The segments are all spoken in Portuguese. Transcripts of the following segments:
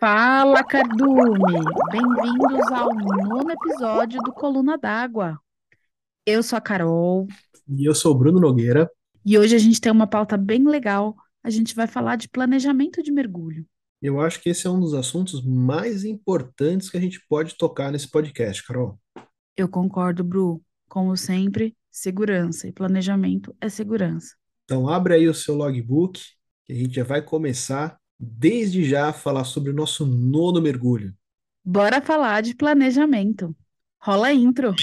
Fala, Cardume! Bem-vindos ao nono episódio do Coluna d'Água. Eu sou a Carol E eu sou o Bruno Nogueira. e hoje a gente tem uma pauta bem legal. A gente vai falar de planejamento de mergulho. Eu acho que esse é um dos assuntos mais importantes que a gente pode tocar nesse podcast, Carol. Eu concordo, Bru. Como sempre, segurança e planejamento é segurança. Então, abre aí o seu logbook, que a gente já vai começar desde já falar sobre o nosso nono mergulho. Bora falar de planejamento. Rola a intro.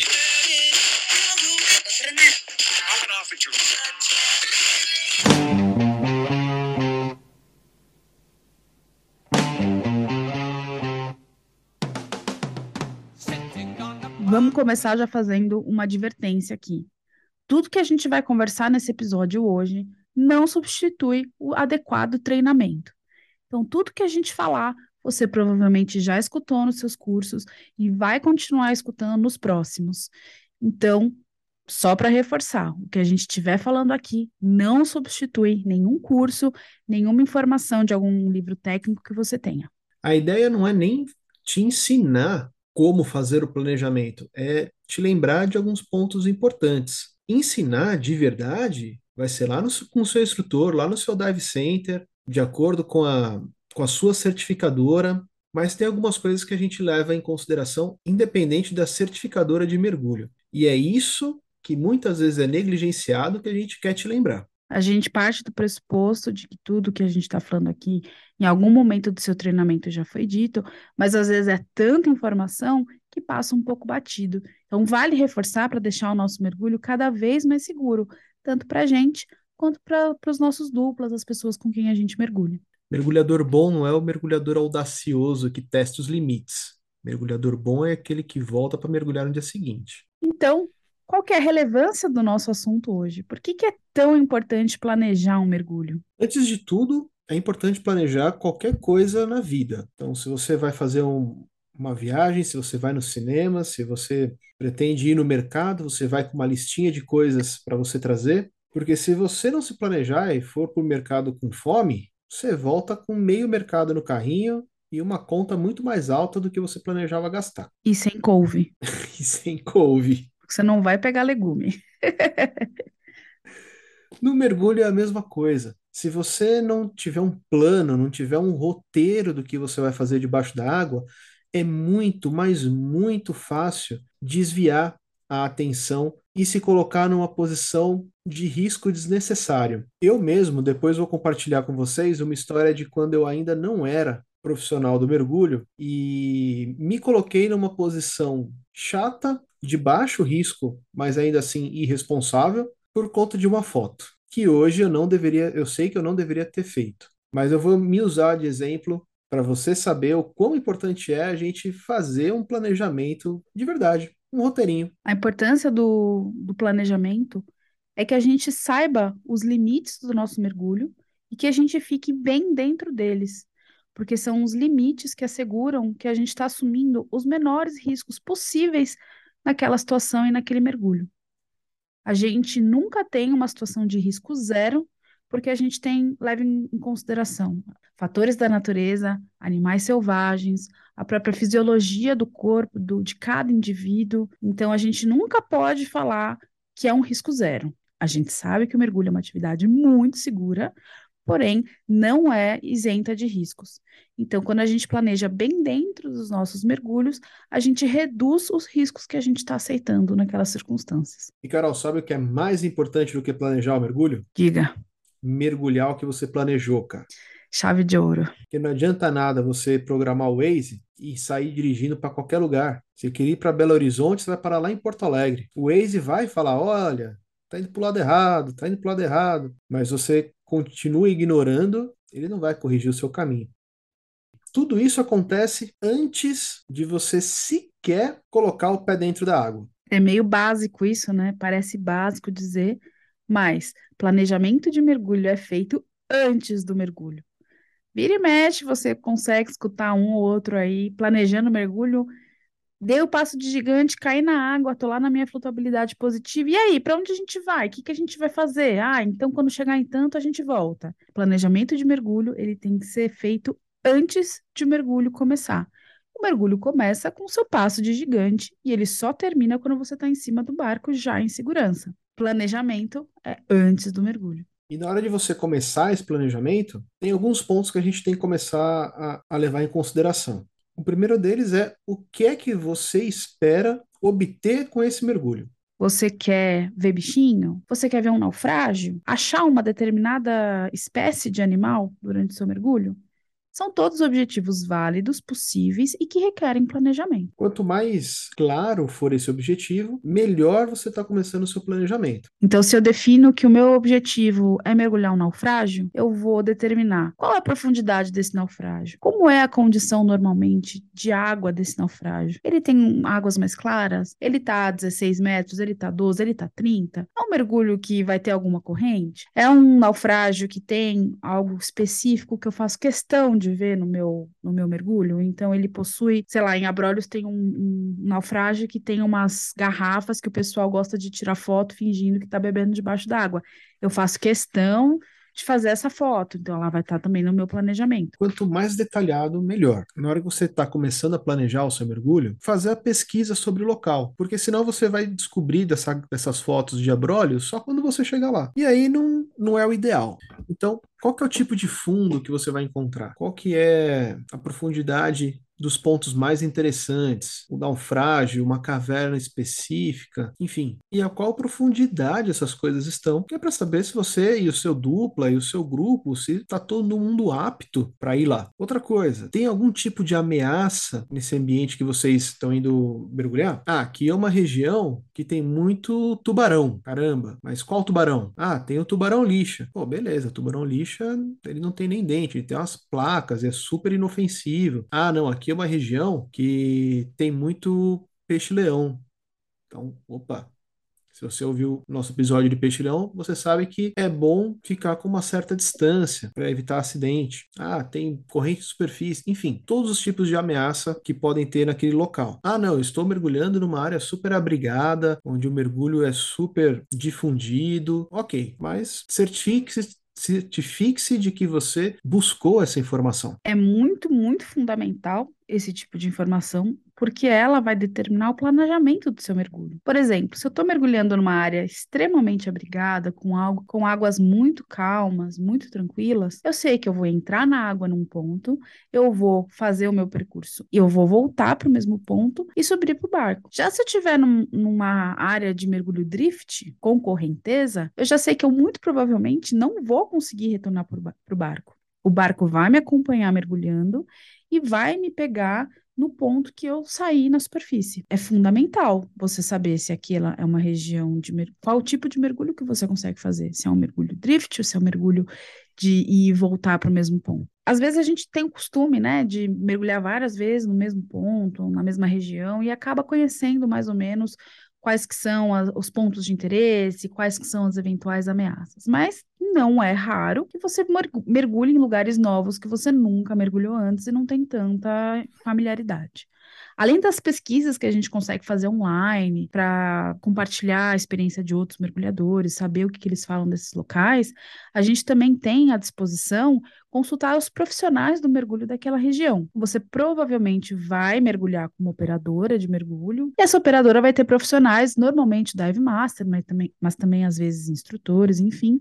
Vamos começar já fazendo uma advertência aqui. Tudo que a gente vai conversar nesse episódio hoje não substitui o adequado treinamento. Então, tudo que a gente falar, você provavelmente já escutou nos seus cursos e vai continuar escutando nos próximos. Então, só para reforçar, o que a gente estiver falando aqui não substitui nenhum curso, nenhuma informação de algum livro técnico que você tenha. A ideia não é nem te ensinar como fazer o planejamento, é te lembrar de alguns pontos importantes. Ensinar de verdade vai ser lá no, com o seu instrutor, lá no seu dive center, de acordo com a, com a sua certificadora, mas tem algumas coisas que a gente leva em consideração, independente da certificadora de mergulho. E é isso que muitas vezes é negligenciado que a gente quer te lembrar. A gente parte do pressuposto de que tudo que a gente está falando aqui, em algum momento do seu treinamento já foi dito, mas às vezes é tanta informação que passa um pouco batido. Então, vale reforçar para deixar o nosso mergulho cada vez mais seguro, tanto para a gente quanto para os nossos duplas, as pessoas com quem a gente mergulha. Mergulhador bom não é o mergulhador audacioso que testa os limites. Mergulhador bom é aquele que volta para mergulhar no dia seguinte. Então, qual que é a relevância do nosso assunto hoje? Por que, que é tão importante planejar um mergulho? Antes de tudo, é importante planejar qualquer coisa na vida. Então, se você vai fazer um, uma viagem, se você vai no cinema, se você pretende ir no mercado, você vai com uma listinha de coisas para você trazer. Porque se você não se planejar e for para o mercado com fome, você volta com meio mercado no carrinho e uma conta muito mais alta do que você planejava gastar. E sem couve, E sem couve. porque você não vai pegar legume. No mergulho é a mesma coisa. Se você não tiver um plano, não tiver um roteiro do que você vai fazer debaixo da água, é muito, mas muito fácil desviar a atenção e se colocar numa posição de risco desnecessário. Eu mesmo, depois vou compartilhar com vocês uma história de quando eu ainda não era profissional do mergulho e me coloquei numa posição chata, de baixo risco, mas ainda assim irresponsável, por conta de uma foto, que hoje eu não deveria, eu sei que eu não deveria ter feito, mas eu vou me usar de exemplo para você saber o quão importante é a gente fazer um planejamento de verdade, um roteirinho. A importância do, do planejamento é que a gente saiba os limites do nosso mergulho e que a gente fique bem dentro deles, porque são os limites que asseguram que a gente está assumindo os menores riscos possíveis naquela situação e naquele mergulho. A gente nunca tem uma situação de risco zero, porque a gente tem, leva em em consideração fatores da natureza, animais selvagens, a própria fisiologia do corpo do, de cada indivíduo. Então, a gente nunca pode falar que é um risco zero. A gente sabe que o mergulho é uma atividade muito segura, porém não é isenta de riscos. Então, quando a gente planeja bem dentro dos nossos mergulhos, a gente reduz os riscos que a gente está aceitando naquelas circunstâncias. E Carol, sabe o que é mais importante do que planejar o mergulho? Diga, Mergulhar o que você planejou, cara. chave de ouro. Porque não adianta nada você programar o Waze e sair dirigindo para qualquer lugar. Você quer ir para Belo Horizonte, você vai parar lá em Porto Alegre. O Waze vai falar: olha, tá indo pro lado errado, tá indo pro lado errado. Mas você continua ignorando, ele não vai corrigir o seu caminho. Tudo isso acontece antes de você sequer colocar o pé dentro da água. É meio básico isso, né? Parece básico dizer, mas planejamento de mergulho é feito antes do mergulho. Vira e mexe, você consegue escutar um ou outro aí planejando o mergulho. Dei o passo de gigante, caí na água, tô lá na minha flutuabilidade positiva. E aí, para onde a gente vai? O que que a gente vai fazer? Ah, então quando chegar em tanto a gente volta. Planejamento de mergulho, ele tem que ser feito antes de o mergulho começar. O mergulho começa com seu passo de gigante e ele só termina quando você está em cima do barco já em segurança. Planejamento é antes do mergulho. E na hora de você começar esse planejamento, tem alguns pontos que a gente tem que começar a, a levar em consideração. O primeiro deles é o que é que você espera obter com esse mergulho. Você quer ver bichinho? Você quer ver um naufrágio? Achar uma determinada espécie de animal durante o seu mergulho? São todos objetivos válidos, possíveis e que requerem planejamento. Quanto mais claro for esse objetivo, melhor você está começando o seu planejamento. Então, se eu defino que o meu objetivo é mergulhar um naufrágio, eu vou determinar qual é a profundidade desse naufrágio, como é a condição normalmente de água desse naufrágio. Ele tem águas mais claras? Ele está a 16 metros? Ele está a 12? Ele está a 30? É um mergulho que vai ter alguma corrente? É um naufrágio que tem algo específico que eu faço questão de de ver no meu, no meu mergulho. Então, ele possui, sei lá, em Abrolhos tem um, um naufrágio que tem umas garrafas que o pessoal gosta de tirar foto fingindo que está bebendo debaixo d'água. Eu faço questão de fazer essa foto. Então, ela vai estar também no meu planejamento. Quanto mais detalhado, melhor. Na hora que você está começando a planejar o seu mergulho, fazer a pesquisa sobre o local, porque senão você vai descobrir dessa, dessas fotos de abrolhos só quando você chegar lá. E aí não, não é o ideal. Então, qual que é o tipo de fundo que você vai encontrar? Qual que é a profundidade dos pontos mais interessantes, o naufrágio, uma caverna específica, enfim, e a qual profundidade essas coisas estão, que é para saber se você e o seu dupla e o seu grupo, se está todo mundo apto para ir lá. Outra coisa, tem algum tipo de ameaça nesse ambiente que vocês estão indo mergulhar? Ah, aqui é uma região que tem muito tubarão, caramba, mas qual tubarão? Ah, tem o tubarão lixa. Pô, beleza, tubarão lixa, ele não tem nem dente, ele tem umas placas, é super inofensivo. Ah, não, aqui aqui é uma região que tem muito peixe-leão. Então, opa, se você ouviu nosso episódio de peixe-leão, você sabe que é bom ficar com uma certa distância para evitar acidente. Ah, tem corrente de superfície, enfim, todos os tipos de ameaça que podem ter naquele local. Ah, não, estou mergulhando numa área super abrigada, onde o mergulho é super difundido. Ok, mas certifique-se certifique-se de que você buscou essa informação. É muito, muito fundamental esse tipo de informação, porque ela vai determinar o planejamento do seu mergulho. Por exemplo, se eu estou mergulhando numa área extremamente abrigada, com, algo, com águas muito calmas, muito tranquilas, eu sei que eu vou entrar na água num ponto, eu vou fazer o meu percurso e eu vou voltar para o mesmo ponto e subir para o barco. Já se eu estiver num, numa área de mergulho drift, com correnteza, eu já sei que eu muito provavelmente não vou conseguir retornar para o barco. O barco vai me acompanhar mergulhando e vai me pegar no ponto que eu saí na superfície. É fundamental você saber se aquela é uma região de qual tipo de mergulho que você consegue fazer, se é um mergulho drift ou se é um mergulho de ir e voltar para o mesmo ponto. Às vezes a gente tem o costume, né, de mergulhar várias vezes no mesmo ponto, na mesma região e acaba conhecendo mais ou menos quais que são a, os pontos de interesse, quais que são as eventuais ameaças. Mas não é raro que você mergulhe em lugares novos que você nunca mergulhou antes e não tem tanta familiaridade. Além das pesquisas que a gente consegue fazer online para compartilhar a experiência de outros mergulhadores, saber o que, que eles falam desses locais, a gente também tem à disposição consultar os profissionais do mergulho daquela região. Você provavelmente vai mergulhar como operadora de mergulho, e essa operadora vai ter profissionais, normalmente dive master, mas também, mas também às vezes instrutores, enfim,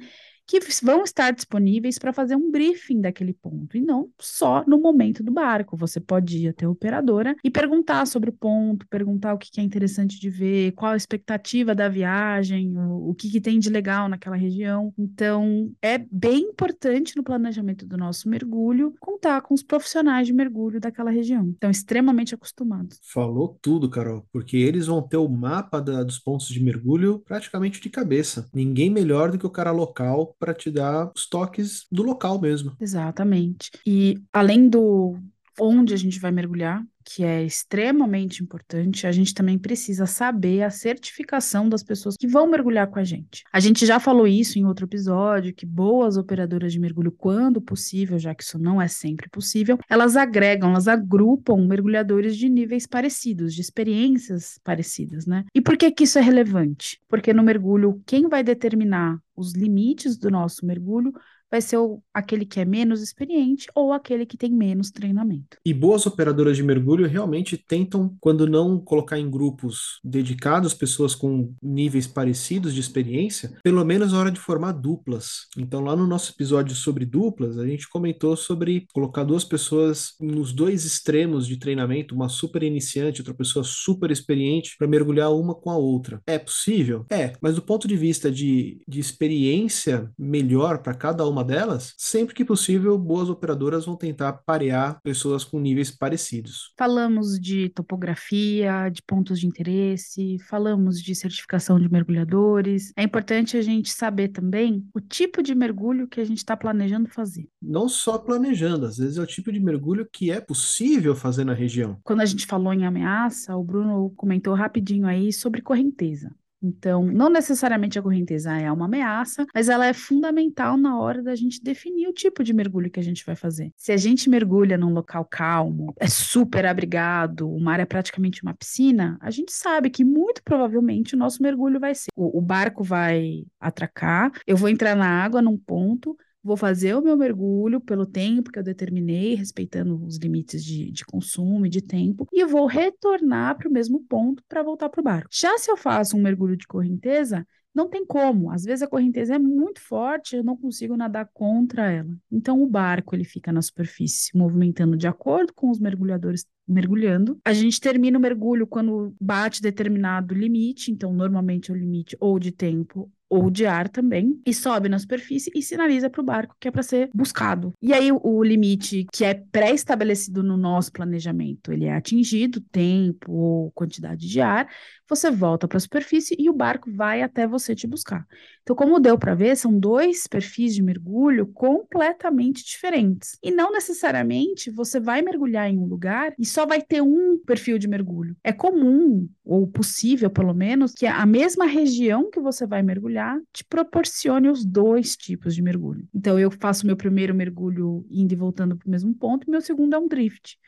que vão estar disponíveis para fazer um briefing daquele ponto, e não só no momento do barco. Você pode ir até a operadora e perguntar sobre o ponto, perguntar o que é interessante de ver, qual a expectativa da viagem, o, que, que tem de legal naquela região. Então, é bem importante no planejamento do nosso mergulho contar com os profissionais de mergulho daquela região. Estão extremamente acostumados. Falou tudo, Carol, porque eles vão ter o mapa da, dos pontos de mergulho praticamente de cabeça. Ninguém melhor do que o cara local para te dar os toques do local mesmo. Exatamente. E além do onde a gente vai mergulhar, que é extremamente importante, a gente também precisa saber a certificação das pessoas que vão mergulhar com a gente. A gente já falou isso em outro episódio, que boas operadoras de mergulho, quando possível, já que isso não é sempre possível, elas agregam, elas agrupam mergulhadores de níveis parecidos, de experiências parecidas, né? E por que que isso é relevante? Porque no mergulho, quem vai determinar os limites do nosso mergulho vai ser o, aquele que é menos experiente ou aquele que tem menos treinamento. E boas operadoras de mergulho realmente tentam, quando não colocar em grupos dedicados, pessoas com níveis parecidos de experiência, pelo menos na hora de formar duplas. Então, lá no nosso episódio sobre duplas, a gente comentou sobre colocar duas pessoas nos dois extremos de treinamento, uma super iniciante, outra pessoa super experiente, para mergulhar uma com a outra. É possível? É, mas do ponto de vista de, de experiência melhor para cada uma delas, sempre que possível, boas operadoras vão tentar parear pessoas com níveis parecidos. Falamos de topografia, de pontos de interesse, falamos de certificação de mergulhadores. É importante a gente saber também o tipo de mergulho que a gente está planejando fazer. Não só planejando, às vezes é o tipo de mergulho que é possível fazer na região. Quando a gente falou em ameaça, o Bruno comentou rapidinho aí sobre correnteza. Então, não necessariamente a correnteza é uma ameaça, mas ela é fundamental na hora da gente definir o tipo de mergulho que a gente vai fazer. Se a gente mergulha num local calmo, é super abrigado, o mar é praticamente uma piscina, a gente sabe que muito provavelmente o nosso mergulho vai ser: o, o barco vai atracar, eu vou entrar na água num ponto, vou fazer o meu mergulho pelo tempo que eu determinei, respeitando os limites de, de consumo e de tempo, e vou retornar para o mesmo ponto para voltar para o barco. Já se eu faço um mergulho de correnteza, não tem como. Às vezes a correnteza é muito forte, eu não consigo nadar contra ela. Então o barco ele fica na superfície, movimentando de acordo com os mergulhadores mergulhando. A gente termina o mergulho quando bate determinado limite, então normalmente é o limite ou de tempo ou de ar também, e sobe na superfície e sinaliza para o barco que é para ser buscado. E aí o, limite que é pré-estabelecido no nosso planejamento, ele é atingido, tempo ou quantidade de ar, você volta para a superfície e o barco vai até você te buscar. Então, como deu para ver, são dois perfis de mergulho completamente diferentes. E não necessariamente você vai mergulhar em um lugar e só vai ter um perfil de mergulho. É comum, ou possível pelo menos, que a mesma região que você vai mergulhar te proporcione os dois tipos de mergulho. Então, eu faço meu primeiro mergulho indo e voltando para o mesmo ponto, e meu segundo é um drift.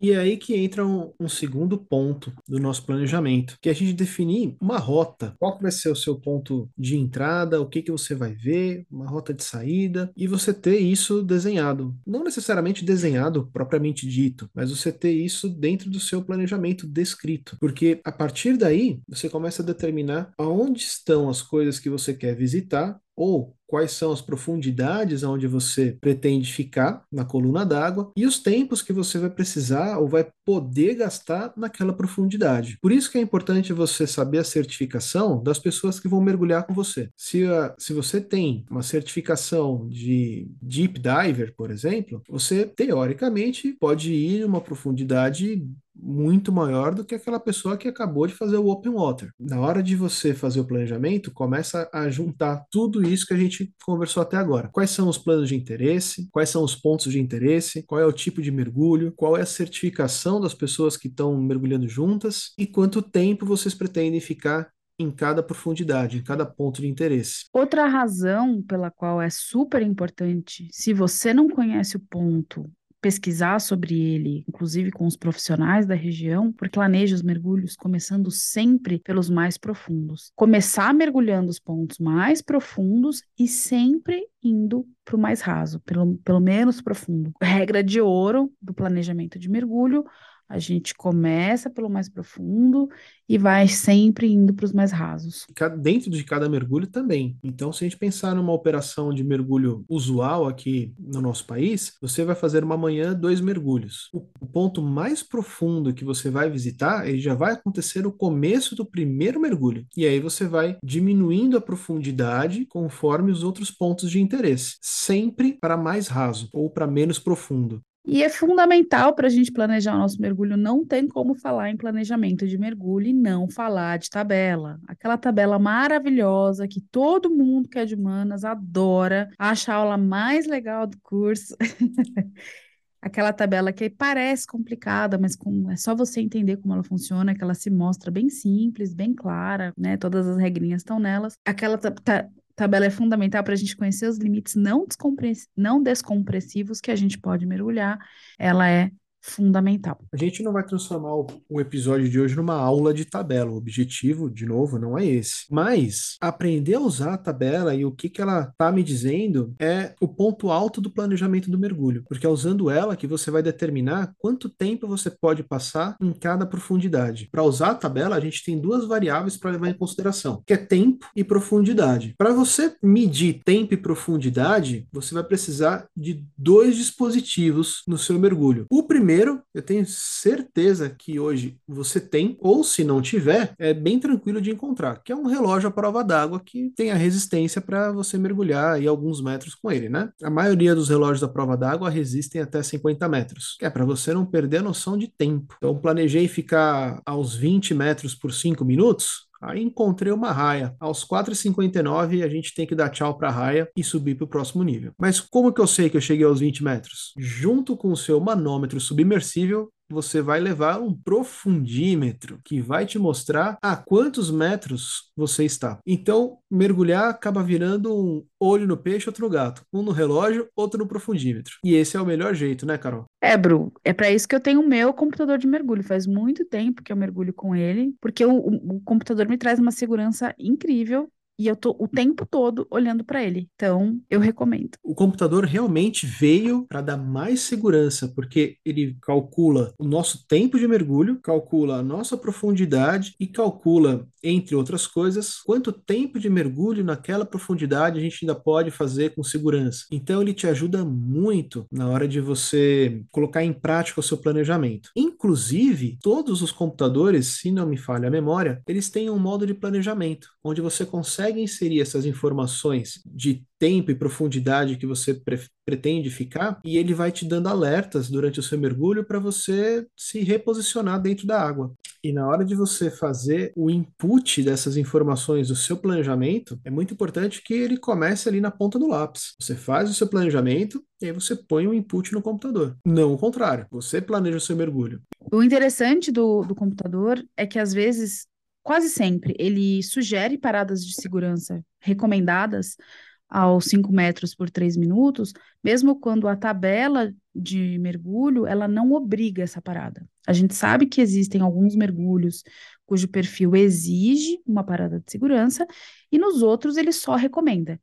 E é aí que entra um, um, segundo ponto do nosso planejamento, que é a gente definir uma rota. Qual vai ser o seu ponto de entrada, o que, que você vai ver, uma rota de saída, e você ter isso desenhado. Não necessariamente desenhado propriamente dito, mas você ter isso dentro do seu planejamento descrito. Porque a partir daí, você começa a determinar aonde estão as coisas que você quer visitar ou quais são as profundidades onde você pretende ficar na coluna d'água e os tempos que você vai precisar ou vai poder gastar naquela profundidade. Por isso que é importante você saber a certificação das pessoas que vão mergulhar com você. Se, se você tem uma certificação de deep diver, por exemplo, você teoricamente pode ir uma profundidade muito maior do que aquela pessoa que acabou de fazer o open water. Na hora de você fazer o planejamento, começa a juntar tudo isso que a gente conversou até agora. Quais são os planos de interesse? Quais são os pontos de interesse? Qual é o tipo de mergulho? Qual é a certificação das pessoas que estão mergulhando juntas? E quanto tempo vocês pretendem ficar em cada profundidade, em cada ponto de interesse. Outra razão pela qual é super importante, se você não conhece o ponto pesquisar sobre ele, inclusive com os profissionais da região, porque planeja os mergulhos começando sempre pelos mais profundos. Começar mergulhando os pontos mais profundos e sempre indo para o mais raso, pelo, pelo menos profundo. Regra de ouro do planejamento de mergulho: a gente começa pelo mais profundo e vai sempre indo para os mais rasos. Dentro de cada mergulho também. Então, se a gente pensar numa operação de mergulho usual aqui no nosso país, você vai fazer uma manhã dois mergulhos. O, ponto mais profundo que você vai visitar, ele já vai acontecer no começo do primeiro mergulho. E aí você vai diminuindo a profundidade conforme os outros pontos de interesse, sempre para mais raso ou para menos profundo. E é fundamental para a gente planejar o nosso mergulho. Não tem como falar em planejamento de mergulho e não falar de tabela. Aquela tabela maravilhosa que todo mundo que é de humanas adora, acha a aula mais legal do curso. Aquela tabela que parece complicada, mas com, é só você entender como ela funciona, que ela se mostra bem simples, bem clara, né? Todas as regrinhas estão nelas. Aquela tabela é fundamental para a gente conhecer os limites não, não descompressivos que a gente pode mergulhar. Ela é fundamental. A gente não vai transformar o, episódio de hoje numa aula de tabela. O objetivo, de novo, não é esse. Mas aprender a usar a tabela e o que, que ela está me dizendo é o ponto alto do planejamento do mergulho. Porque é usando ela que você vai determinar quanto tempo você pode passar em cada profundidade. Para usar a tabela, a gente tem duas variáveis para levar em consideração, que é tempo e profundidade. Para você medir tempo e profundidade, você vai precisar de dois dispositivos no seu mergulho. O primeiro, eu tenho certeza que hoje você tem, ou se não tiver, é bem tranquilo de encontrar, que é um relógio à prova d'água que tem a resistência para você mergulhar aí alguns metros com ele, né? A maioria dos relógios à prova d'água resistem até 50 metros, que é para você não perder a noção de tempo. Então, planejei ficar aos 20 metros por 5 minutos, Aí encontrei uma raia. Aos 4,59 a gente tem que dar tchau para a raia e subir para o próximo nível. Mas como que eu sei que eu cheguei aos 20 metros? Junto com o seu manômetro submersível, você vai levar um profundímetro que vai te mostrar a quantos metros você está. Então, mergulhar acaba virando um olho no peixe, outro no gato. Um no relógio, outro no profundímetro. E esse é o melhor jeito, né, Carol? É, Bru, é para isso que eu tenho o meu computador de mergulho. Faz muito tempo que eu mergulho com ele, porque o, o, o computador me traz uma segurança incrível e eu tô o tempo todo olhando para ele. Então, eu recomendo. O computador realmente veio para dar mais segurança, porque ele calcula o nosso tempo de mergulho, calcula a nossa profundidade e calcula, entre outras coisas, quanto tempo de mergulho naquela profundidade a gente ainda pode fazer com segurança. Então, ele te ajuda muito na hora de você colocar em prática o seu planejamento. Inclusive, todos os computadores, se não me falha a memória, eles têm um modo de planejamento, onde você consegue consegue inserir essas informações de tempo e profundidade que você pre pretende ficar, e ele vai te dando alertas durante o seu mergulho para você se reposicionar dentro da água. E na hora de você fazer o input dessas informações do seu planejamento, é muito importante que ele comece ali na ponta do lápis. Você faz o seu planejamento e aí você põe o input no computador. Não o contrário, você planeja o seu mergulho. O interessante do, do computador é que às vezes quase sempre ele sugere paradas de segurança recomendadas aos 5 metros por 3 minutos, mesmo quando a tabela de mergulho ela não obriga essa parada. A gente sabe que existem alguns mergulhos cujo perfil exige uma parada de segurança e nos outros ele só recomenda.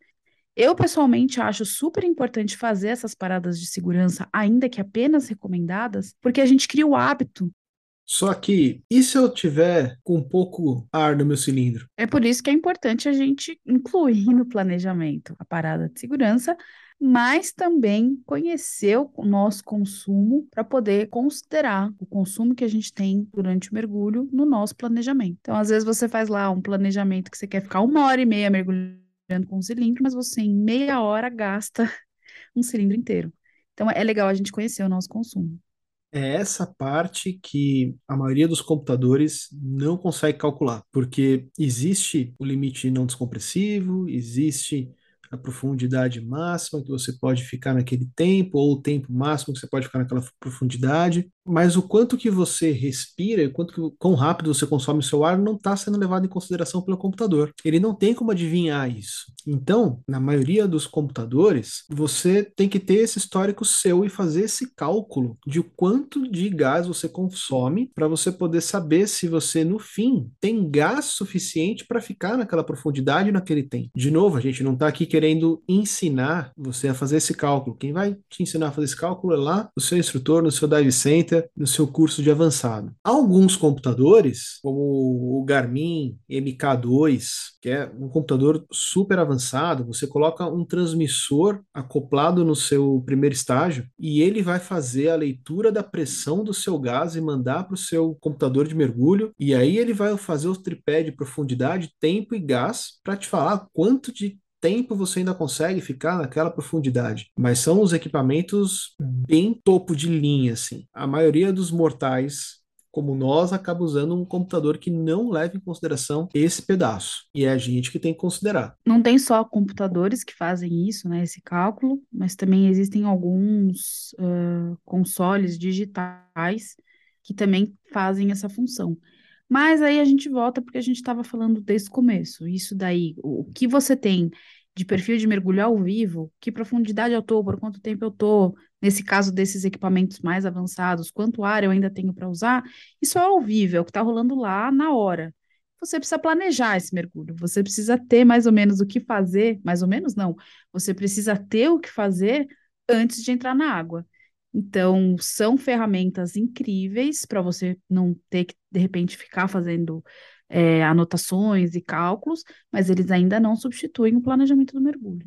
Eu pessoalmente acho super importante fazer essas paradas de segurança, ainda que apenas recomendadas, porque a gente cria o hábito só que, e se eu tiver com pouco ar no meu cilindro? É por isso que é importante a gente incluir no planejamento a parada de segurança, mas também conhecer o nosso consumo para poder considerar o consumo que a gente tem durante o mergulho no nosso planejamento. Então, às vezes você faz lá um planejamento que você quer ficar uma hora e meia mergulhando com um cilindro, mas você em meia hora gasta um cilindro inteiro. Então, é legal a gente conhecer o nosso consumo é essa parte que a maioria dos computadores não consegue calcular, porque existe o limite não descompressivo, existe a profundidade máxima que você pode ficar naquele tempo, ou o tempo máximo que você pode ficar naquela profundidade, mas o quanto que você respira o quanto que, quão rápido você consome o seu ar não está sendo levado em consideração pelo computador. Ele não tem como adivinhar isso. Então, na maioria dos computadores, você tem que ter esse histórico seu e fazer esse cálculo de quanto de gás você consome para você poder saber se você, no fim, tem gás suficiente para ficar naquela profundidade naquele tempo. De novo, a gente não está aqui querendo ensinar você a fazer esse cálculo. Quem vai te ensinar a fazer esse cálculo é lá o seu instrutor, no seu dive center, no seu curso de avançado. Alguns computadores, como o Garmin MK2, que é um computador super avançado, você coloca um transmissor acoplado no seu primeiro estágio e ele vai fazer a leitura da pressão do seu gás e mandar para o seu computador de mergulho, e aí ele vai fazer o tripé de profundidade, tempo e gás para te falar quanto de tempo você ainda consegue ficar naquela profundidade. Mas são os equipamentos bem topo de linha, assim. A maioria dos mortais como nós, acaba usando um computador que não leva em consideração esse pedaço. E é a gente que tem que considerar. Não tem só computadores que fazem isso, né, esse cálculo, mas também existem alguns uh, consoles digitais que também fazem essa função. Mas aí a gente volta porque a gente estava falando desde o começo. Isso daí, o que você tem de perfil de mergulho ao vivo, que profundidade eu tô, por quanto tempo eu tô nesse caso desses equipamentos mais avançados, quanto ar eu ainda tenho para usar, isso é ao vivo, é o que está rolando lá na hora. Você precisa planejar esse mergulho, você precisa ter mais ou menos o que fazer, mais ou menos não, você precisa ter o que fazer antes de entrar na água. Então, são ferramentas incríveis para você não ter que, de repente, ficar fazendo é, anotações e cálculos, mas eles ainda não substituem o planejamento do mergulho.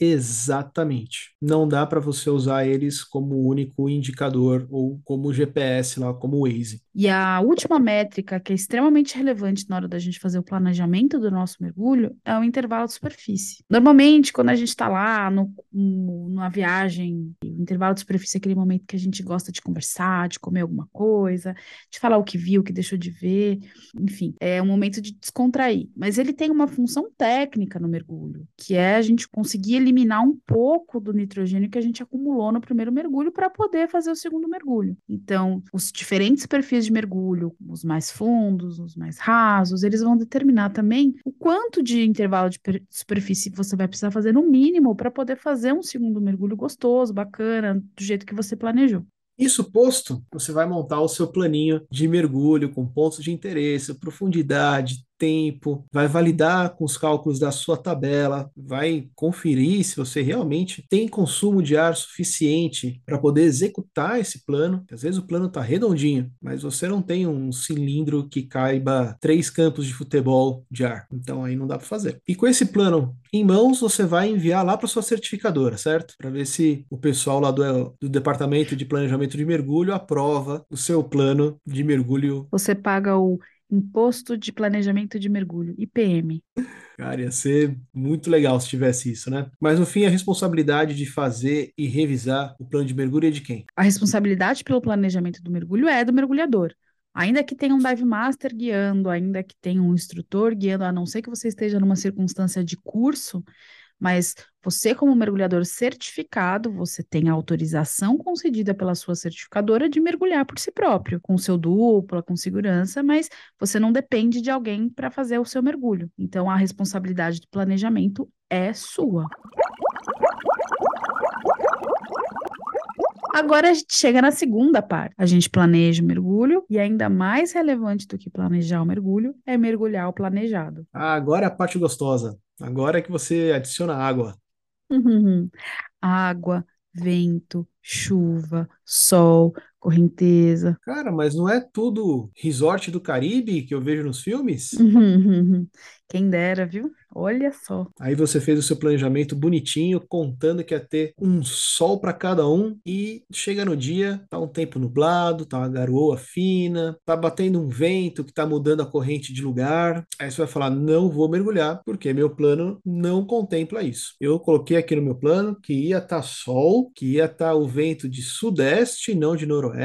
Exatamente. Não dá para você usar eles como único indicador ou como GPS lá, como Waze. E a última métrica que é extremamente relevante na hora da gente fazer o planejamento do nosso mergulho é o intervalo de superfície. Normalmente, quando a gente está lá no, no, numa viagem, o intervalo de superfície é aquele momento que a gente gosta de conversar, de comer alguma coisa, de falar o que viu, o que deixou de ver, enfim, é um momento de descontrair. Mas ele tem uma função técnica no mergulho, que é a gente conseguir eliminar um pouco do nitrogênio que a gente acumulou no primeiro mergulho para poder fazer o segundo mergulho. Então, os diferentes perfis de mergulho, os mais fundos, os mais rasos, eles vão determinar também o quanto de intervalo de superfície você vai precisar fazer no mínimo para poder fazer um segundo mergulho gostoso, bacana, do jeito que você planejou. Isso posto, você vai montar o seu planinho de mergulho com pontos de interesse, profundidade, tempo, vai validar com os cálculos da sua tabela, vai conferir se você realmente tem consumo de ar suficiente para poder executar esse plano. Às vezes o plano está redondinho, mas você não tem um cilindro que caiba três campos de futebol de ar. Então aí não dá para fazer. E com esse plano em mãos, você vai enviar lá para sua certificadora, certo? Para ver se o pessoal lá do, do departamento de planejamento de mergulho aprova o seu plano de mergulho. Você paga o Imposto de Planejamento de Mergulho, IPM. Cara, ia ser muito legal se tivesse isso, né? Mas no fim, a responsabilidade de fazer e revisar o plano de mergulho é de quem? A responsabilidade pelo planejamento do mergulho é do mergulhador. Ainda que tenha um dive master guiando, ainda que tenha um instrutor guiando, a não ser que você esteja numa circunstância de curso, mas você, como mergulhador certificado, você tem a autorização concedida pela sua certificadora de mergulhar por si próprio, com seu dupla, com segurança, mas você não depende de alguém para fazer o seu mergulho. Então, a responsabilidade do planejamento é sua. Agora a gente chega na segunda parte. A gente planeja o mergulho e ainda mais relevante do que planejar o mergulho é mergulhar o planejado. Agora é a parte gostosa. Agora é que você adiciona água. Água, vento, chuva, sol, correnteza. Cara, mas não é tudo resort do Caribe que eu vejo nos filmes? Quem dera, viu? Olha só. Aí você fez o seu planejamento bonitinho, contando que ia ter um sol para cada um e chega no dia, tá um tempo nublado, tá uma garoa fina, tá batendo um vento que tá mudando a corrente de lugar. Aí você vai falar: "Não vou mergulhar, porque meu plano não contempla isso". Eu coloquei aqui no meu plano que ia estar tá sol, que ia estar tá o vento de sudeste, não de noroeste,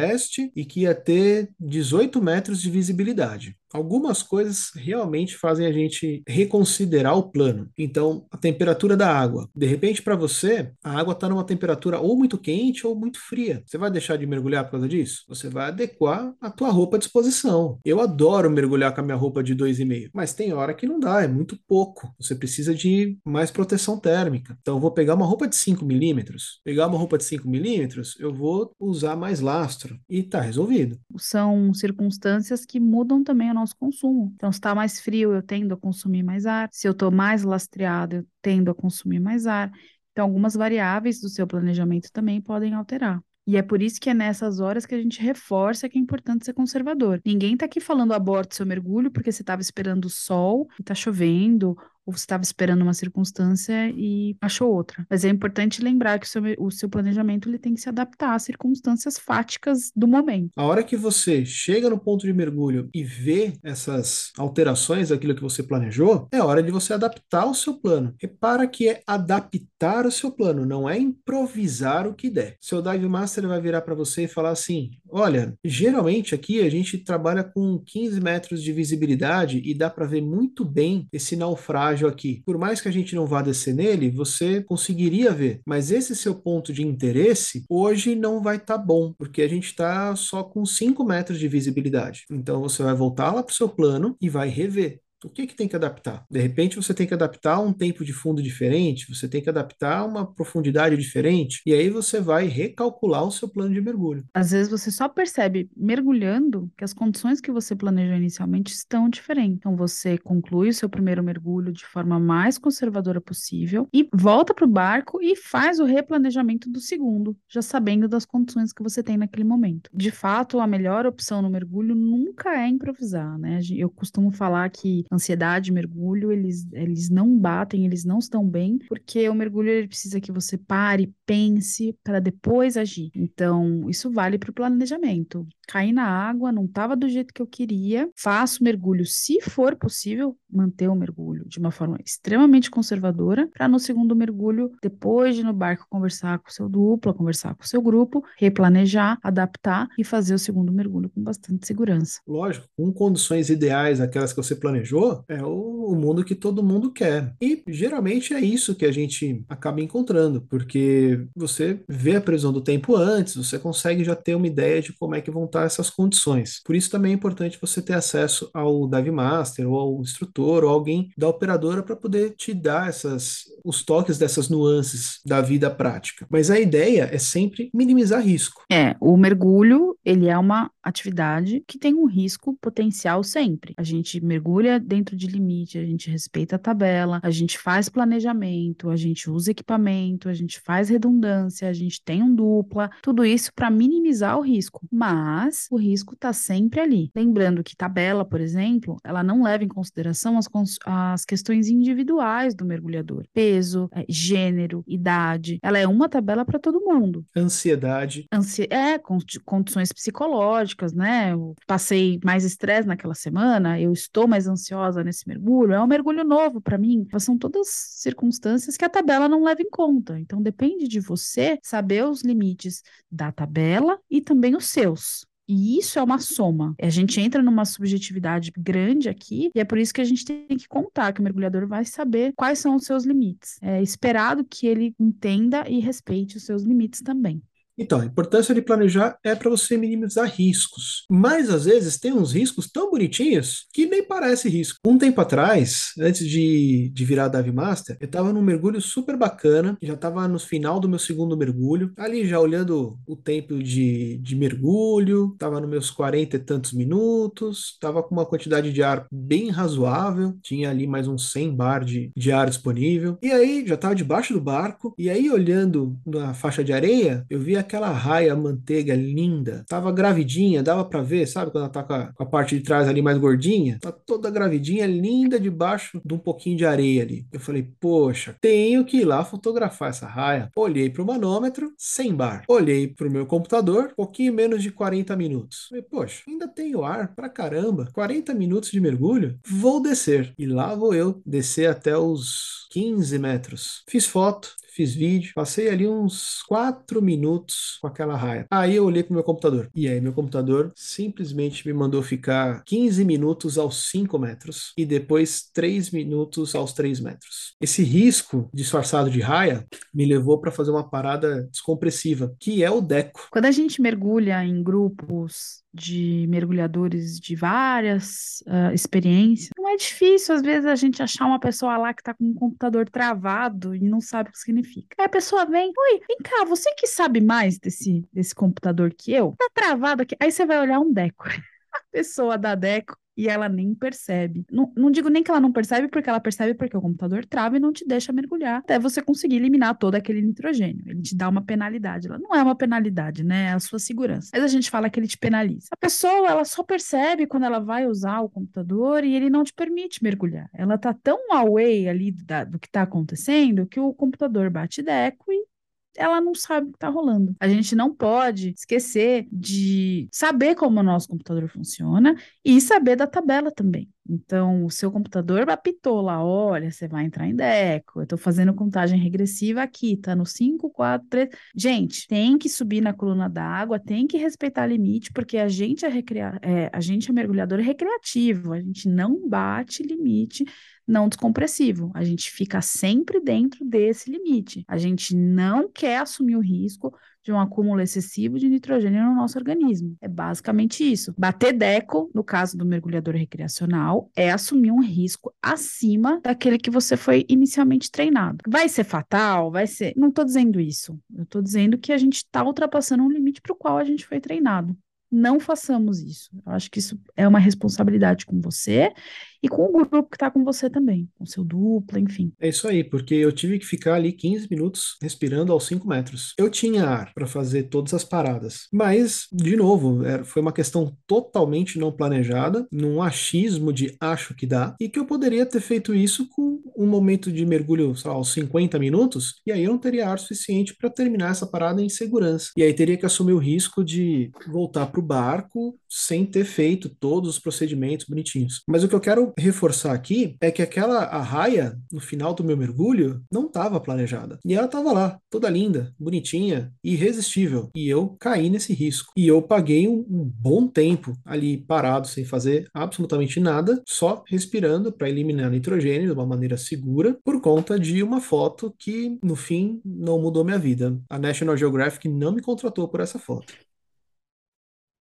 e que ia ter 18 metros de visibilidade. Algumas coisas realmente fazem a gente reconsiderar o plano. Então, a temperatura da água. De repente, para você, a água está numa temperatura ou muito quente ou muito fria. Você vai deixar de mergulhar por causa disso? Você vai adequar a tua roupa à disposição. Eu adoro mergulhar com a minha roupa de 2,5, mas tem hora que não dá, é muito pouco. Você precisa de mais proteção térmica. Então, eu vou pegar uma roupa de 5 milímetros. Pegar uma roupa de 5 milímetros, eu vou usar mais lastro. E tá resolvido. São circunstâncias que mudam também a consumo. Então, se está mais frio, eu tendo a consumir mais ar. Se eu estou mais lastreado, eu tendo a consumir mais ar. Então, algumas variáveis do seu planejamento também podem alterar. E é por isso que é nessas horas que a gente reforça que é importante ser conservador. Ninguém está aqui falando aborte seu mergulho porque você estava esperando o sol e está chovendo, ou você estava esperando uma circunstância e achou outra. Mas é importante lembrar que o seu, o seu planejamento ele tem que se adaptar às circunstâncias fáticas do momento. A hora que você chega no ponto de mergulho e vê essas alterações daquilo que você planejou, é hora de você adaptar o seu plano. Repara que é adaptar o seu plano, não é improvisar o que der. Seu dive master vai virar para você e falar assim: olha, geralmente aqui a gente trabalha com 15 metros de visibilidade e dá para ver muito bem esse naufrágio estágio aqui, por mais que a gente não vá descer nele, você conseguiria ver. Mas esse seu ponto de interesse hoje não vai estar tá bom, porque a gente está só com 5 metros de visibilidade. Então você vai voltar lá para o seu plano e vai rever O que que tem que adaptar? De repente você tem que adaptar um tempo de fundo diferente, você tem que adaptar uma profundidade diferente, e aí você vai recalcular o seu plano de mergulho. Às vezes você só percebe mergulhando que as condições que você planejou inicialmente estão diferentes. Então você conclui o seu primeiro mergulho de forma mais conservadora possível e volta para o barco e faz o replanejamento do segundo, já sabendo das condições que você tem naquele momento. De fato, a melhor opção no mergulho nunca é improvisar, né? Eu costumo falar que ansiedade mergulho, eles, eles não batem, eles não estão bem, porque o mergulho ele precisa que você pare, pense para depois agir. Então, isso vale para o planejamento. Caí na água, não estava do jeito que eu queria, faço mergulho se for possível, manter o mergulho de uma forma extremamente conservadora, para no segundo mergulho, depois de no barco conversar com o seu dupla, conversar com o seu grupo, replanejar, adaptar e fazer o segundo mergulho com bastante segurança. Lógico, com condições ideais, aquelas que você planejou, é o, o mundo que todo mundo quer. E geralmente é isso que a gente acaba encontrando, porque você vê a previsão do tempo antes, você consegue já ter uma ideia de como é que vão estar essas condições. Por isso também é importante você ter acesso ao Dive Master ou ao instrutor ou alguém da operadora para poder te dar essas os toques dessas nuances da vida prática. Mas a ideia é sempre minimizar risco. É, o mergulho, ele é uma atividade que tem um risco potencial sempre. A gente mergulha dentro de limite, a gente respeita a tabela, a gente faz planejamento, a gente usa equipamento, a gente faz redundância, a gente tem um dupla, tudo isso para minimizar o risco. Mas o risco está sempre ali. Lembrando que tabela, por exemplo, ela não leva em consideração as, as questões individuais do mergulhador. Peso, é, gênero, idade. Ela é uma tabela para todo mundo. Ansiedade. Ansi é, condições psicológicas, né? Eu passei mais estresse naquela semana, eu estou mais ansiosa nesse mergulho. É um mergulho novo para mim. São todas circunstâncias que a tabela não leva em conta. Então depende de você saber os limites da tabela e também os seus. E isso é uma soma. A gente entra numa subjetividade grande aqui, e é por isso que a gente tem que contar que o mergulhador vai saber quais são os seus limites. É esperado que ele entenda e respeite os seus limites também. Então, a importância de planejar é para você minimizar riscos. Mas às vezes tem uns riscos tão bonitinhos que nem parece risco. Um tempo atrás, antes de, de virar Dive Master, eu estava num mergulho super bacana, já estava no final do meu segundo mergulho, ali já olhando o tempo de, de mergulho, estava nos meus 40 e tantos minutos, estava com uma quantidade de ar bem razoável, tinha ali mais uns 100 bar de, de ar disponível. E aí já estava debaixo do barco, e aí olhando na faixa de areia, eu vi aquela raia manteiga linda. Tava gravidinha, dava para ver, sabe? Quando ela tá com a, com a, parte de trás ali mais gordinha. Tá toda gravidinha, linda, debaixo de um pouquinho de areia ali. Eu falei, poxa, tenho que ir lá fotografar essa raia. Olhei pro manômetro, 100 bar. Olhei pro meu computador, pouquinho menos de 40 minutos. Falei, poxa, ainda tenho ar pra caramba. 40 minutos de mergulho? Vou descer. E lá vou eu descer até os 15 metros. Fiz foto, fiz vídeo, passei ali uns 4 minutos com aquela raia. Aí eu olhei pro meu computador. E aí meu computador simplesmente me mandou ficar 15 minutos aos 5 metros e depois 3 minutos aos 3 metros. Esse risco disfarçado de raia me levou para fazer uma parada descompressiva, que é o deco. Quando a gente mergulha em grupos de mergulhadores de várias uh, experiências. Não é difícil, às vezes, a gente achar uma pessoa lá que está com um computador travado e não sabe o que significa. Aí a pessoa vem, oi, vem cá, você que sabe mais desse, desse computador que eu, tá travado aqui. Aí você vai olhar um deco. A pessoa da Deco e ela nem percebe. Não, não digo nem que ela não percebe, porque ela percebe porque o computador trava e não te deixa mergulhar até você conseguir eliminar todo aquele nitrogênio. Ele te dá uma penalidade. Ela não é uma penalidade, né? É a sua segurança. Mas a gente fala que ele te penaliza. A pessoa, ela só percebe quando ela vai usar o computador e ele não te permite mergulhar. Ela tá tão away ali da, do que tá acontecendo que o computador bate deco e ela não sabe o que está rolando. A gente não pode esquecer de saber como o nosso computador funciona e saber da tabela também. Então, o seu computador apitou lá, olha, você vai entrar em Deco, eu estou fazendo contagem regressiva aqui, tá no 5, 4, 3. Gente, tem que subir na coluna d'água, tem que respeitar limite, porque a gente é, recria... É, a gente é mergulhador recreativo, a gente não bate limite não descompressivo. A gente fica sempre dentro desse limite. A gente não quer assumir o risco de um acúmulo excessivo de nitrogênio no nosso organismo. É basicamente isso. Bater deco, no caso do mergulhador recreacional, é assumir um risco acima daquele que você foi inicialmente treinado. Vai ser fatal? Vai ser. Não estou dizendo isso. Eu estou dizendo que a gente está ultrapassando um limite para o qual a gente foi treinado não façamos isso. Eu acho que isso é uma responsabilidade com você e com o grupo que está com você também, com seu dupla, enfim. É isso aí, porque eu tive que ficar ali 15 minutos respirando aos 5 metros. Eu tinha ar para fazer todas as paradas, mas, de novo, foi uma questão totalmente não planejada, num achismo de acho que dá, e que eu poderia ter feito isso com um momento de mergulho, sei lá, aos 50 minutos, e aí eu não teria ar suficiente para terminar essa parada em segurança. E aí teria que assumir o risco de voltar para o barco sem ter feito todos os procedimentos bonitinhos. Mas o que eu quero reforçar aqui é que aquela arraia no final do meu mergulho não estava planejada. E ela estava lá, toda linda, bonitinha, irresistível. E eu caí nesse risco. E eu paguei um, um bom tempo ali parado, sem fazer absolutamente nada, só respirando para eliminar nitrogênio de uma maneira segura, por conta de uma foto que, no fim, não mudou minha vida. A National Geographic não me contratou por essa foto.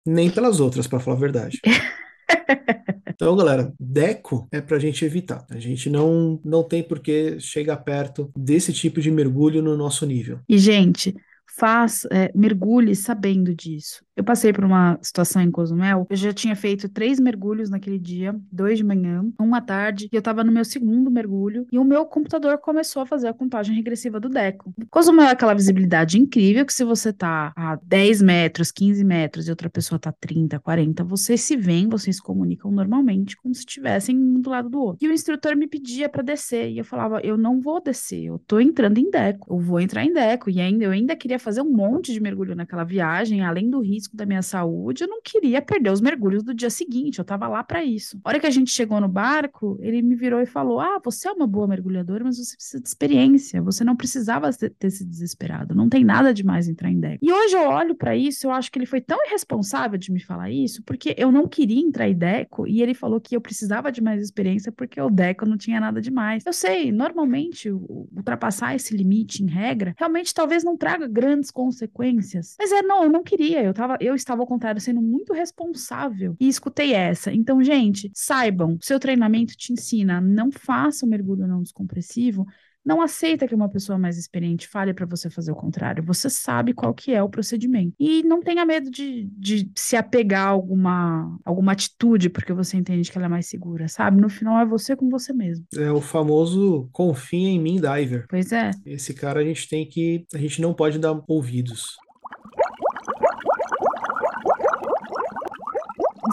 Nem pelas outras, para falar a verdade. Então, galera, Deco é para a gente evitar. A gente não, não tem por que chegar perto desse tipo de mergulho no nosso nível. E, gente, faz, é, mergulhe sabendo disso. Eu passei por uma situação em Cozumel, eu já tinha feito três mergulhos naquele dia, dois de manhã, um à tarde, e eu estava no meu segundo mergulho, e o meu computador começou a fazer a contagem regressiva do Deco. Cozumel é aquela visibilidade incrível que se você tá a 10 metros, 15 metros e outra pessoa tá 30, 40, vocês se veem, vocês se comunicam normalmente, como se estivessem um do lado do outro. E o instrutor me pedia para descer, e eu falava, eu não vou descer, eu tô entrando em Deco, eu vou entrar em Deco, e ainda eu ainda queria fazer um monte de mergulho naquela viagem, além do risco da minha saúde, eu não queria perder os mergulhos do dia seguinte, eu estava lá para isso. A hora que a gente chegou no barco, ele me virou e falou: Ah, você é uma boa mergulhadora, mas você precisa de experiência, você não precisava ter se desesperado, não tem nada demais entrar em deck. E hoje eu olho para isso, eu acho que ele foi tão irresponsável de me falar isso, porque eu não queria entrar em deco e ele falou que eu precisava de mais experiência porque o deco não tinha nada demais. Eu sei, normalmente ultrapassar esse limite em regra realmente talvez não traga grandes consequências, mas é não, eu não queria, eu tava eu estava ao contrário, sendo muito responsável e escutei essa. Então, gente, saibam, seu treinamento te ensina, não faça o mergulho não descompressivo, não aceita que uma pessoa mais experiente fale para você fazer o contrário. Você sabe qual que é o procedimento. E não tenha medo de, de se apegar a alguma, alguma atitude porque você entende que ela é mais segura, sabe? No final é você com você mesmo. É o famoso confia em mim diver. Pois é. Esse cara a gente tem que... A gente não pode dar ouvidos.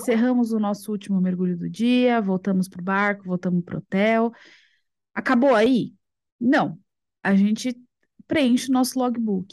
encerramos o nosso último mergulho do dia, voltamos para o barco, voltamos para o hotel. Acabou aí? Não. A gente preenche o nosso logbook.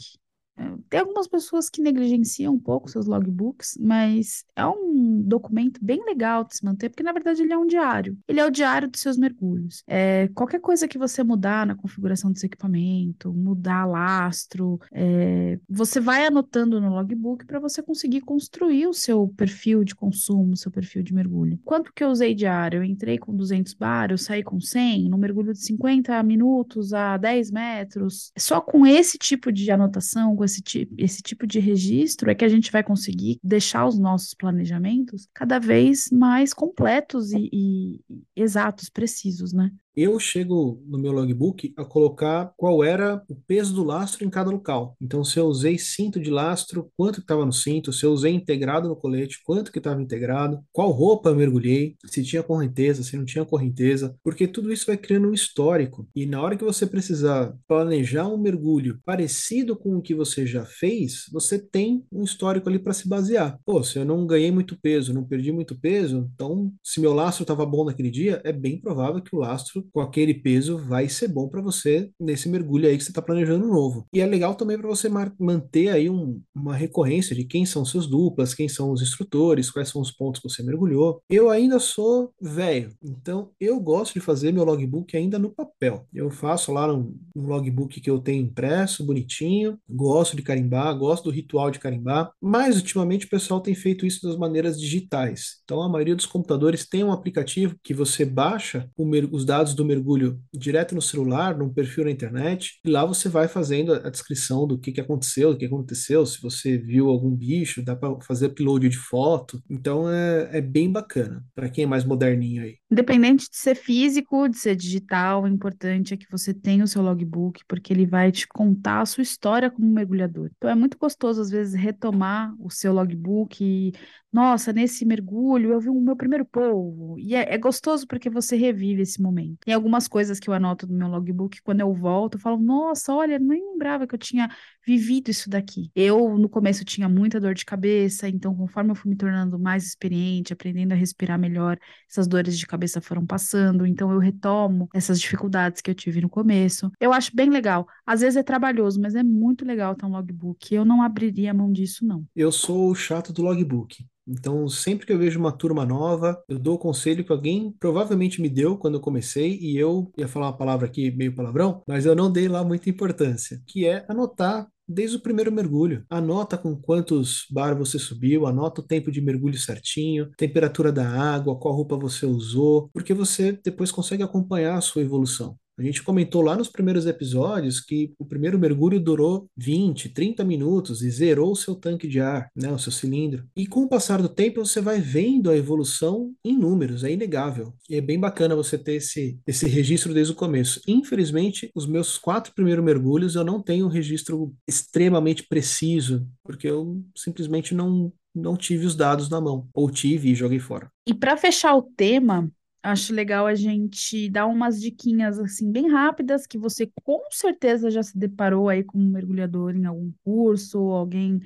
Tem algumas pessoas que negligenciam um pouco seus logbooks, mas é um documento bem legal de se manter, porque na verdade ele é um diário. Ele é o diário dos seus mergulhos. É, qualquer coisa que você mudar na configuração do seu equipamento, mudar lastro, é, você vai anotando no logbook para você conseguir construir o seu perfil de consumo, seu perfil de mergulho. Quanto que eu usei diário? Eu entrei com 200 bar, eu saí com 100, no mergulho de 50 minutos a 10 metros. Só com esse tipo de anotação, com esse, esse tipo de registro, é que a gente vai conseguir deixar os nossos planejamentos cada vez mais completos e, e exatos, precisos, né? Eu chego no meu logbook a colocar qual era o peso do lastro em cada local. Então, se eu usei cinto de lastro, quanto estava no cinto, se eu usei integrado no colete, quanto que estava integrado, qual roupa eu mergulhei, se tinha correnteza, se não tinha correnteza, porque tudo isso vai criando um histórico. E na hora que você precisar planejar um mergulho parecido com o que você já fez, você tem um histórico ali para se basear. Pô, se eu não ganhei muito peso, não perdi muito peso, então se meu lastro estava bom naquele dia, é bem provável que o lastro com aquele peso vai ser bom para você nesse mergulho aí que você está planejando novo. E é legal também para você manter aí um, uma recorrência de quem são seus duplas, quem são os instrutores, quais são os pontos que você mergulhou. Eu ainda sou velho, então eu gosto de fazer meu logbook ainda no papel. Eu faço lá um, um logbook que eu tenho impresso, bonitinho, gosto de carimbar, gosto do ritual de carimbar, mas ultimamente o pessoal tem feito isso das maneiras digitais. Então a maioria dos computadores tem um aplicativo que você baixa os dados do mergulho direto no celular, num perfil na internet, e lá você vai fazendo a descrição do que, que aconteceu, o que aconteceu, se você viu algum bicho, dá para fazer upload de foto. Então é, é bem bacana, para quem é mais moderninho aí. Independente de ser físico, de ser digital, o importante é que você tenha o seu logbook, porque ele vai te contar a sua história como mergulhador. Então é muito gostoso, às vezes, retomar o seu logbook e, nossa, nesse mergulho eu vi o meu primeiro polvo. E é, é gostoso porque você revive esse momento. Tem algumas coisas que eu anoto no meu logbook, quando eu volto, eu falo, nossa, olha, nem lembrava que eu tinha vivido isso daqui. Eu, no começo, tinha muita dor de cabeça, então, conforme eu fui me tornando mais experiente, aprendendo a respirar melhor, essas dores de cabeça foram passando, então eu retomo essas dificuldades que eu tive no começo. Eu acho bem legal. Às vezes é trabalhoso, mas é muito legal ter um logbook. Eu não abriria a mão disso, não. Eu sou o chato do logbook. Então, sempre que eu vejo uma turma nova, eu dou o conselho que alguém provavelmente me deu quando eu comecei, e eu ia falar uma palavra aqui meio palavrão, mas eu não dei lá muita importância, que é anotar desde o primeiro mergulho. Anota com quantos bar você subiu, anota o tempo de mergulho certinho, temperatura da água, qual roupa você usou, porque você depois consegue acompanhar a sua evolução. A gente comentou lá nos primeiros episódios que o primeiro mergulho durou 20, 30 minutos e zerou o seu tanque de ar, né, o seu cilindro. E com o passar do tempo você vai vendo a evolução em números, é inegável. E é bem bacana você ter esse, esse registro desde o começo. Infelizmente, os meus quatro primeiros mergulhos eu não tenho um registro extremamente preciso, porque eu simplesmente não, não tive os dados na mão, ou tive e joguei fora. E para fechar o tema, acho legal a gente dar umas diquinhas assim bem rápidas que você com certeza já se deparou aí como mergulhador em algum curso, ou alguém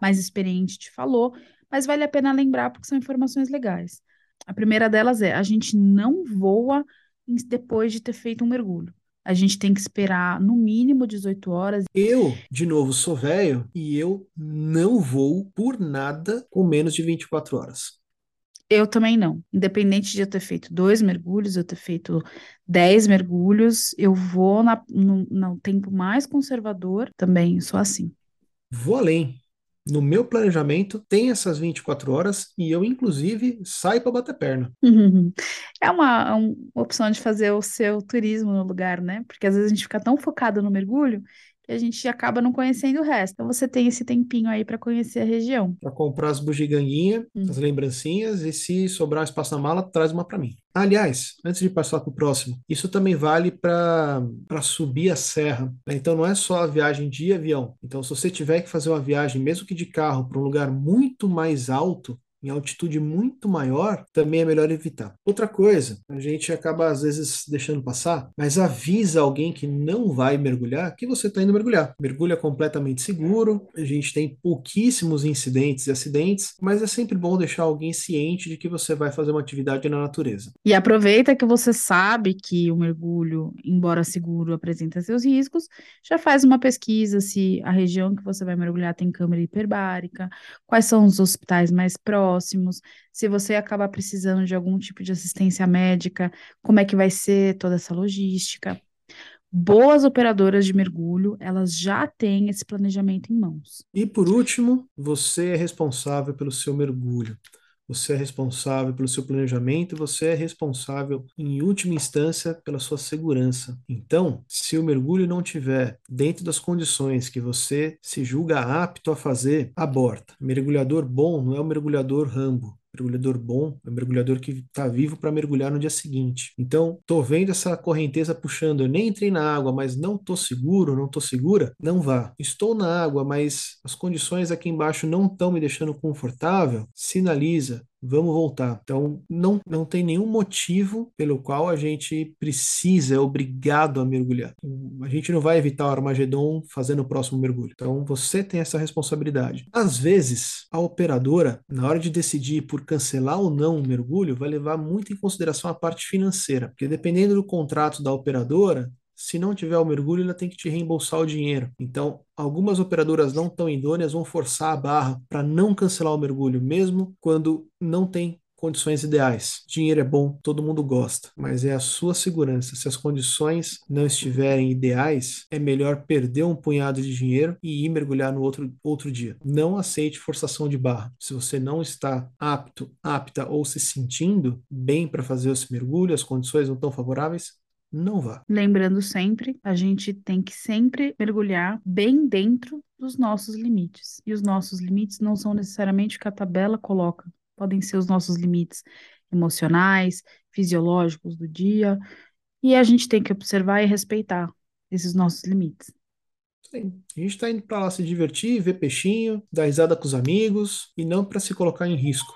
mais experiente te falou, mas vale a pena lembrar porque são informações legais. A primeira delas é: a gente não voa depois de ter feito um mergulho. A gente tem que esperar no mínimo 18 horas. Eu, de novo, sou velho e eu não vou por nada com menos de 24 horas. Eu também não. Independente de eu ter feito dois mergulhos, eu ter feito dez mergulhos, eu vou na, no, no tempo mais conservador também, sou assim. Vou além. No meu planejamento tem essas 24 horas e eu, inclusive, saio para bater perna. É uma, uma opção de fazer o seu turismo no lugar, né? Porque às vezes a gente fica tão focado no mergulho a gente acaba não conhecendo o resto. Então você tem esse tempinho aí para conhecer a região. Para comprar as bugiganguinhas, hum. as lembrancinhas e se sobrar espaço na mala, traz uma para mim. Aliás, antes de passar para o próximo, isso também vale para subir a serra. Né? Então não é só a viagem de avião. Então se você tiver que fazer uma viagem, mesmo que de carro, para um lugar muito mais alto, em altitude muito maior, também é melhor evitar. Outra coisa, a gente acaba às vezes deixando passar, mas avisa alguém que não vai mergulhar que você está indo mergulhar. Mergulho é completamente seguro, a gente tem pouquíssimos incidentes e acidentes, mas é sempre bom deixar alguém ciente de que você vai fazer uma atividade na natureza. E aproveita que você sabe que o mergulho, embora seguro, apresenta seus riscos, já faz uma pesquisa se a região que você vai mergulhar tem câmera hiperbárica, quais são os hospitais mais próximos próximos, se você acabar precisando de algum tipo de assistência médica, como é que vai ser toda essa logística. Boas operadoras de mergulho, elas já têm esse planejamento em mãos. E por último, você é responsável pelo seu mergulho. Você é responsável pelo seu planejamento, você é responsável, em última instância, pela sua segurança. Então, se o mergulho não tiver dentro das condições que você se julga apto a fazer, aborta. Mergulhador bom não é o mergulhador Rambo mergulhador bom, é um mergulhador que está vivo para mergulhar no dia seguinte. Então, tô vendo essa correnteza puxando, eu nem entrei na água, mas não tô seguro, não tô segura, não vá. Estou na água, mas as condições aqui embaixo não estão me deixando confortável, sinaliza, vamos voltar. Então, não, não tem nenhum motivo pelo qual a gente precisa, é obrigado a mergulhar. A gente não vai evitar o Armagedon fazendo o próximo mergulho. Então, você tem essa responsabilidade. Às vezes, a operadora, na hora de decidir por cancelar ou não o mergulho, vai levar muito em consideração a parte financeira, porque dependendo do contrato da operadora, se não tiver o mergulho, ela tem que te reembolsar o dinheiro. Então, algumas operadoras não tão idôneas vão forçar a barra para não cancelar o mergulho, mesmo quando não tem condições ideais. Dinheiro é bom, todo mundo gosta, mas é a sua segurança. Se as condições não estiverem ideais, é melhor perder um punhado de dinheiro e ir mergulhar no outro, outro dia. Não aceite forçação de barra. Se você não está apto, apta ou se sentindo bem para fazer esse mergulho, as condições não estão favoráveis, não vá. Lembrando sempre, a gente tem que sempre mergulhar bem dentro dos nossos limites. E os nossos limites não são necessariamente o que a tabela coloca, podem ser os nossos limites emocionais, fisiológicos do dia, e a gente tem que observar e respeitar esses nossos limites. Sim. A gente está indo para lá se divertir, ver peixinho, dar risada com os amigos e não para se colocar em risco.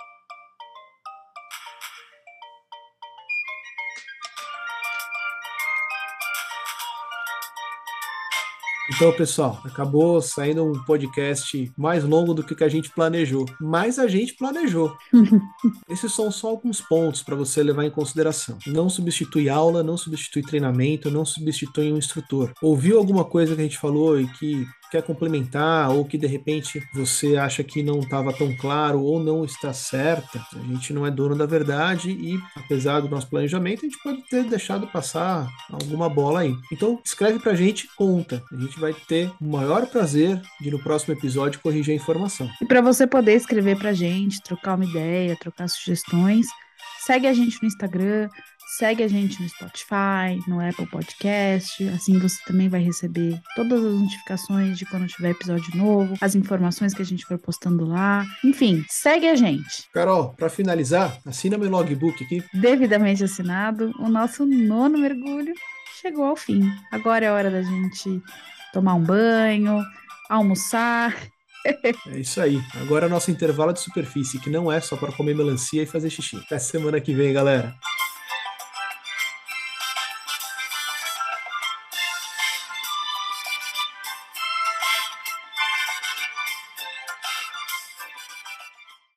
Então, pessoal, acabou saindo um podcast mais longo do que a gente planejou, mas a gente planejou. Esses são só alguns pontos para você levar em consideração. Não substitui aula, não substitui treinamento, não substitui um instrutor. Ouviu alguma coisa que a gente falou e que quer complementar ou que de repente você acha que não estava tão claro ou não está certa, a gente não é dono da verdade e apesar do nosso planejamento, a gente pode ter deixado passar alguma bola aí. Então escreve pra gente, conta. A gente vai ter o maior prazer de no próximo episódio corrigir a informação. E para você poder escrever pra gente, trocar uma ideia, trocar sugestões, segue a gente no Instagram, Segue a gente no Spotify, no Apple Podcast. Assim você também vai receber todas as notificações de quando tiver episódio novo, as informações que a gente for postando lá. Enfim, segue a gente. Carol, para finalizar, assina meu logbook aqui. Devidamente assinado, o nosso nono mergulho chegou ao fim. Agora é hora da gente tomar um banho, almoçar é isso aí. Agora é nosso intervalo de superfície, que não é só para comer melancia e fazer xixi. Até semana que vem, galera.